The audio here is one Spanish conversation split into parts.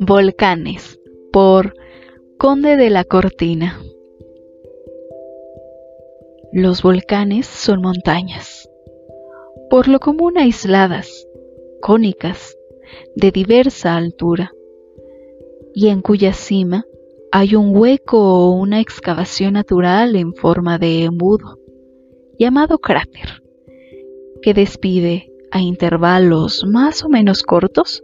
Volcanes por Conde de la Cortina. Los volcanes son montañas, por lo común aisladas, cónicas, de diversa altura, y en cuya cima hay un hueco o una excavación natural en forma de embudo, llamado cráter, que despide a intervalos más o menos cortos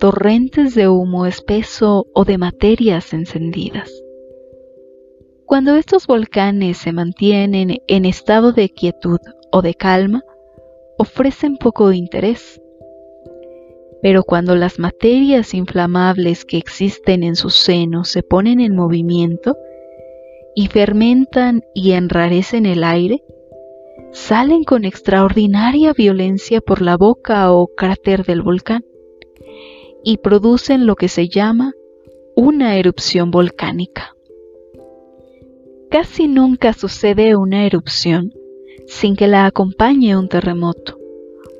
torrentes de humo espeso o de materias encendidas. Cuando estos volcanes se mantienen en estado de quietud o de calma, ofrecen poco interés. Pero cuando las materias inflamables que existen en su seno se ponen en movimiento y fermentan y enrarecen el aire, salen con extraordinaria violencia por la boca o cráter del volcán y producen lo que se llama una erupción volcánica. Casi nunca sucede una erupción sin que la acompañe un terremoto,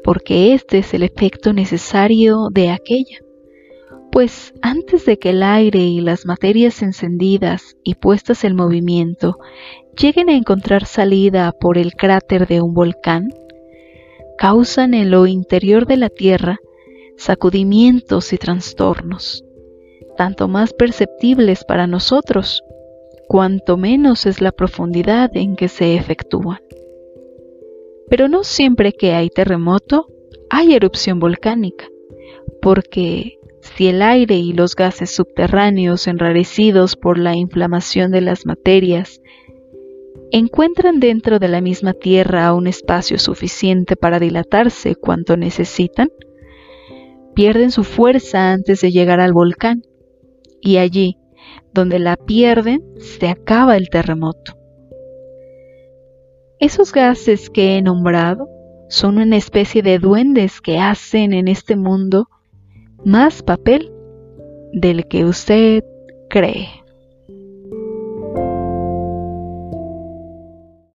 porque este es el efecto necesario de aquella, pues antes de que el aire y las materias encendidas y puestas en movimiento lleguen a encontrar salida por el cráter de un volcán, causan en lo interior de la Tierra sacudimientos y trastornos, tanto más perceptibles para nosotros, cuanto menos es la profundidad en que se efectúan. Pero no siempre que hay terremoto hay erupción volcánica, porque si el aire y los gases subterráneos enrarecidos por la inflamación de las materias encuentran dentro de la misma Tierra un espacio suficiente para dilatarse cuanto necesitan, pierden su fuerza antes de llegar al volcán y allí, donde la pierden, se acaba el terremoto. Esos gases que he nombrado son una especie de duendes que hacen en este mundo más papel del que usted cree.